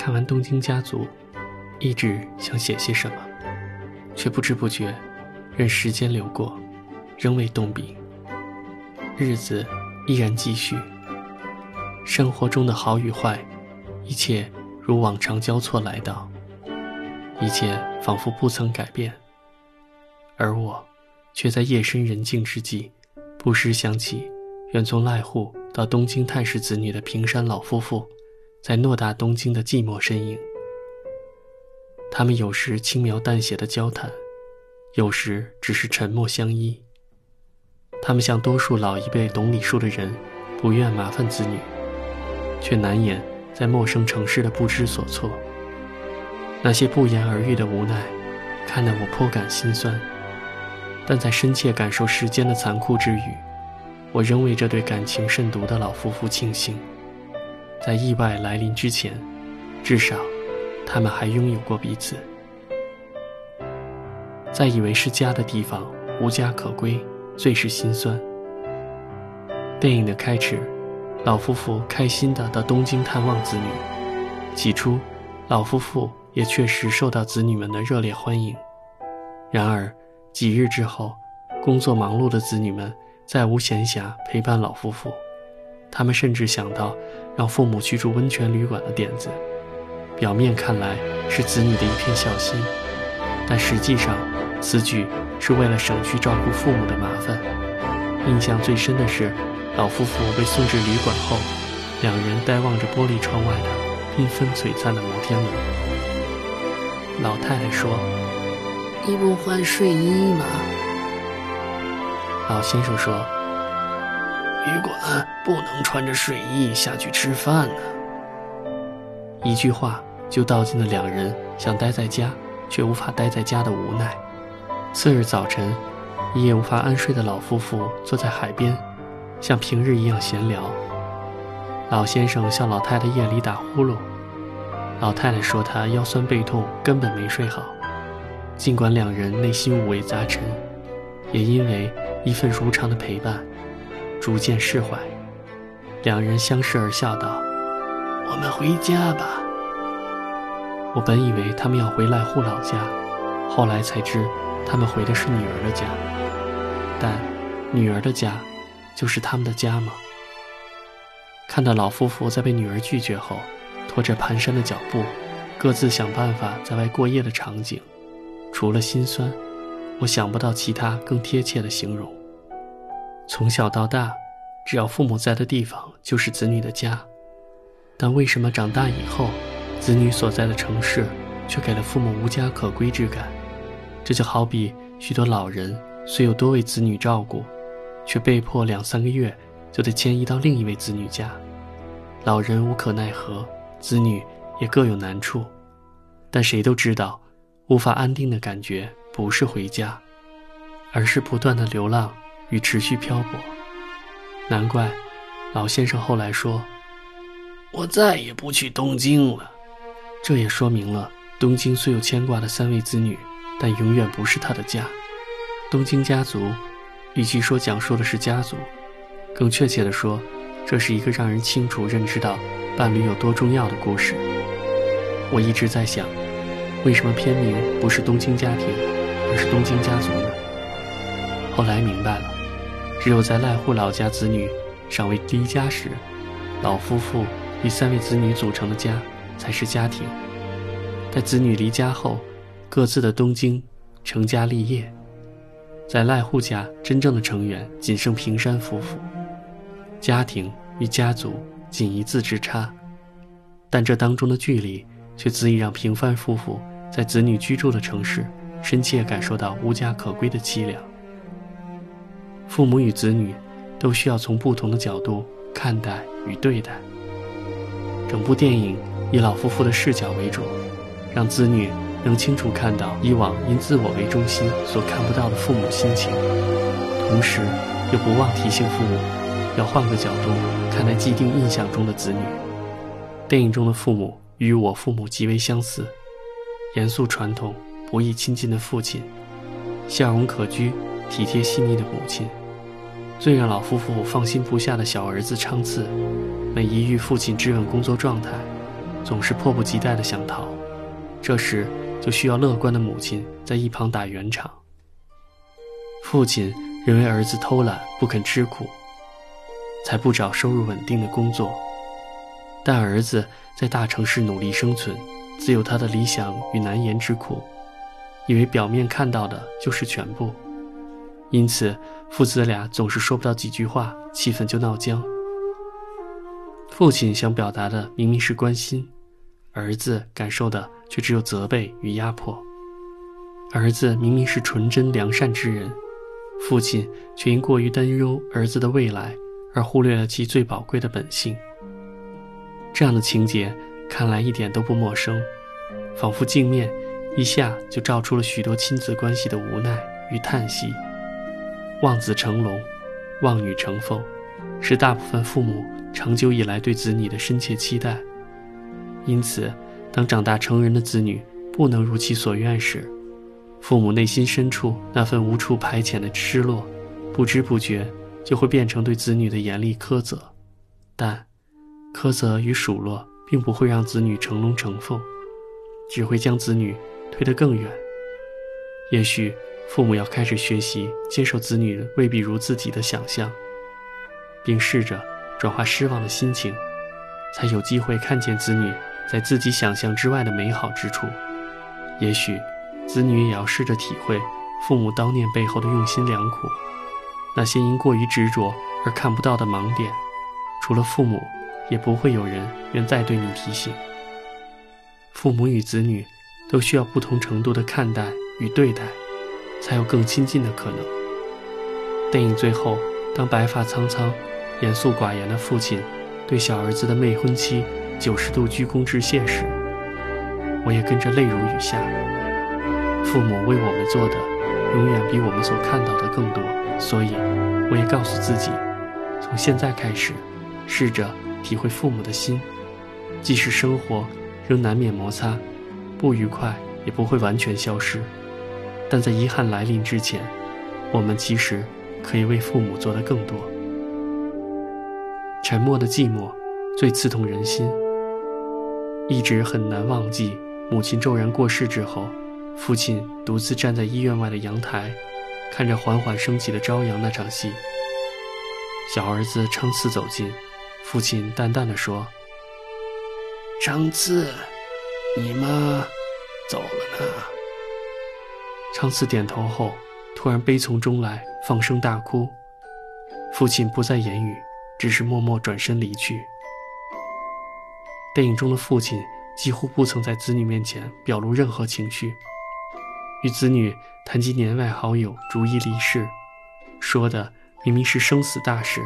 看完《东京家族》，一直想写些什么，却不知不觉，任时间流过，仍未动笔。日子依然继续，生活中的好与坏，一切如往常交错来到，一切仿佛不曾改变。而我，却在夜深人静之际，不时想起远从濑户到东京探视子女的平山老夫妇，在偌大东京的寂寞身影。他们有时轻描淡写的交谈，有时只是沉默相依。他们像多数老一辈懂礼数的人，不愿麻烦子女，却难掩在陌生城市的不知所措。那些不言而喻的无奈，看得我颇感心酸。但在深切感受时间的残酷之余，我仍为这对感情甚笃的老夫妇庆幸。在意外来临之前，至少他们还拥有过彼此。在以为是家的地方无家可归，最是心酸。电影的开始，老夫妇开心地到东京探望子女。起初，老夫妇也确实受到子女们的热烈欢迎。然而，几日之后，工作忙碌的子女们再无闲暇陪伴老夫妇，他们甚至想到让父母去住温泉旅馆的点子。表面看来是子女的一片孝心，但实际上，此举是为了省去照顾父母的麻烦。印象最深的是，老夫妇被送至旅馆后，两人呆望着玻璃窗外的缤纷璀璨的摩天轮。老太太说。你不换睡衣吗？老先生说：“旅馆不能穿着睡衣下去吃饭呢。”一句话就道尽了两人想待在家却无法待在家的无奈。次日早晨，一夜无法安睡的老夫妇坐在海边，像平日一样闲聊。老先生向老太太夜里打呼噜，老太太说她腰酸背痛，根本没睡好。尽管两人内心五味杂陈，也因为一份如常的陪伴，逐渐释怀。两人相视而笑道：“我们回家吧。”我本以为他们要回濑户老家，后来才知他们回的是女儿的家。但女儿的家，就是他们的家吗？看到老夫妇在被女儿拒绝后，拖着蹒跚的脚步，各自想办法在外过夜的场景。除了心酸，我想不到其他更贴切的形容。从小到大，只要父母在的地方就是子女的家，但为什么长大以后，子女所在的城市却给了父母无家可归之感？这就好比许多老人虽有多位子女照顾，却被迫两三个月就得迁移到另一位子女家。老人无可奈何，子女也各有难处，但谁都知道。无法安定的感觉，不是回家，而是不断的流浪与持续漂泊。难怪，老先生后来说：“我再也不去东京了。”这也说明了，东京虽有牵挂的三位子女，但永远不是他的家。东京家族，与其说讲述的是家族，更确切的说，这是一个让人清楚认知到伴侣有多重要的故事。我一直在想。为什么片名不是《东京家庭》，而是《东京家族》呢？后来明白了，只有在濑户老家子女尚未离家时，老夫妇与三位子女组成的家才是家庭；在子女离家后，各自的东京成家立业，在濑户家真正的成员仅剩平山夫妇，家庭与家族仅一字之差，但这当中的距离却足以让平凡夫妇。在子女居住的城市，深切感受到无家可归的凄凉。父母与子女，都需要从不同的角度看待与对待。整部电影以老夫妇的视角为主，让子女能清楚看到以往因自我为中心所看不到的父母心情，同时又不忘提醒父母，要换个角度看待既定印象中的子女。电影中的父母与我父母极为相似。严肃传统、不易亲近的父亲，笑容可掬、体贴细腻的母亲，最让老夫妇放心不下的小儿子昌次，每一遇父亲质问工作状态，总是迫不及待地想逃，这时就需要乐观的母亲在一旁打圆场。父亲认为儿子偷懒不肯吃苦，才不找收入稳定的工作。但儿子在大城市努力生存，自有他的理想与难言之苦，以为表面看到的就是全部，因此父子俩总是说不到几句话，气氛就闹僵。父亲想表达的明明是关心，儿子感受的却只有责备与压迫。儿子明明是纯真良善之人，父亲却因过于担忧儿子的未来，而忽略了其最宝贵的本性。这样的情节看来一点都不陌生，仿佛镜面一下就照出了许多亲子关系的无奈与叹息。望子成龙，望女成凤，是大部分父母长久以来对子女的深切期待。因此，当长大成人的子女不能如其所愿时，父母内心深处那份无处排遣的失落，不知不觉就会变成对子女的严厉苛责。但，苛责与数落并不会让子女成龙成凤，只会将子女推得更远。也许父母要开始学习接受子女未必如自己的想象，并试着转化失望的心情，才有机会看见子女在自己想象之外的美好之处。也许子女也要试着体会父母叨念背后的用心良苦，那些因过于执着而看不到的盲点，除了父母。也不会有人愿再对你提醒。父母与子女都需要不同程度的看待与对待，才有更亲近的可能。电影最后，当白发苍苍、严肃寡言的父亲对小儿子的未婚妻九十度鞠躬致谢时，我也跟着泪如雨下。父母为我们做的，永远比我们所看到的更多，所以我也告诉自己，从现在开始，试着。体会父母的心，即使生活仍难免摩擦，不愉快也不会完全消失。但在遗憾来临之前，我们其实可以为父母做的更多。沉默的寂寞最刺痛人心，一直很难忘记母亲骤然过世之后，父亲独自站在医院外的阳台，看着缓缓升起的朝阳那场戏。小儿子撑次走近。父亲淡淡的说：“昌次，你妈走了呢。”长次点头后，突然悲从中来，放声大哭。父亲不再言语，只是默默转身离去。电影中的父亲几乎不曾在子女面前表露任何情绪，与子女谈及年外好友逐一离世，说的明明是生死大事。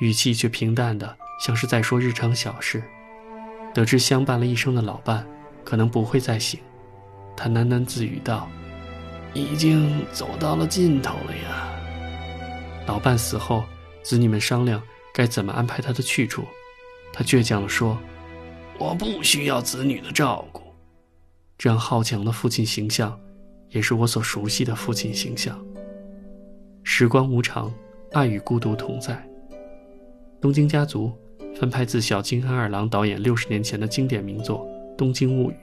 语气却平淡的，像是在说日常小事。得知相伴了一生的老伴可能不会再醒，他喃喃自语道：“已经走到了尽头了呀。”老伴死后，子女们商量该怎么安排他的去处。他倔强地说：“我不需要子女的照顾。”这样好强的父亲形象，也是我所熟悉的父亲形象。时光无常，爱与孤独同在。《东京家族》翻拍自小津安二郎导演六十年前的经典名作《东京物语》，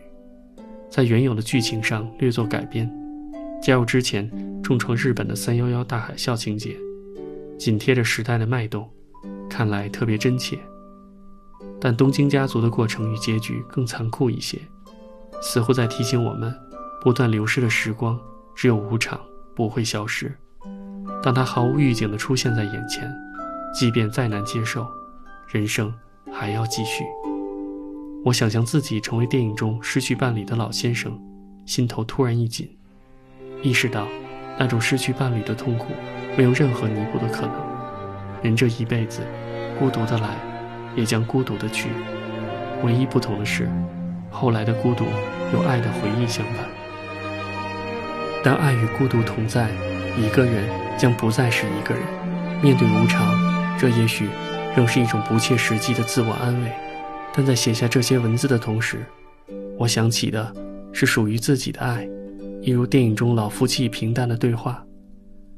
在原有的剧情上略作改编，加入之前重创日本的三幺幺大海啸情节，紧贴着时代的脉动，看来特别真切。但《东京家族》的过程与结局更残酷一些，似乎在提醒我们：不断流逝的时光只有无常，不会消失。当它毫无预警地出现在眼前。即便再难接受，人生还要继续。我想象自己成为电影中失去伴侣的老先生，心头突然一紧，意识到那种失去伴侣的痛苦没有任何弥补的可能。人这一辈子，孤独的来，也将孤独的去。唯一不同的是，后来的孤独有爱的回忆相伴。当爱与孤独同在，一个人将不再是一个人。面对无常。这也许仍是一种不切实际的自我安慰，但在写下这些文字的同时，我想起的是属于自己的爱，一如电影中老夫妻平淡的对话，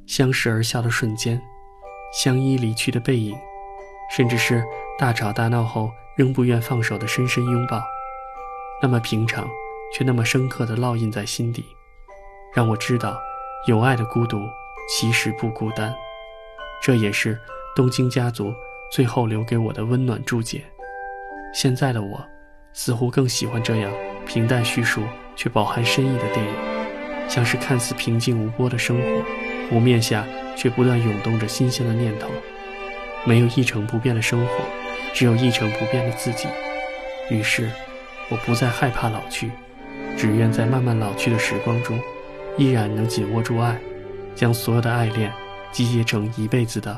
相视而笑的瞬间，相依离去的背影，甚至是大吵大闹后仍不愿放手的深深拥抱。那么平常，却那么深刻地烙印在心底，让我知道，有爱的孤独其实不孤单。这也是东京家族最后留给我的温暖注解。现在的我，似乎更喜欢这样平淡叙述却饱含深意的电影，像是看似平静无波的生活，湖面下却不断涌动着新鲜的念头。没有一成不变的生活，只有一成不变的自己。于是，我不再害怕老去，只愿在慢慢老去的时光中，依然能紧握住爱，将所有的爱恋集结成一辈子的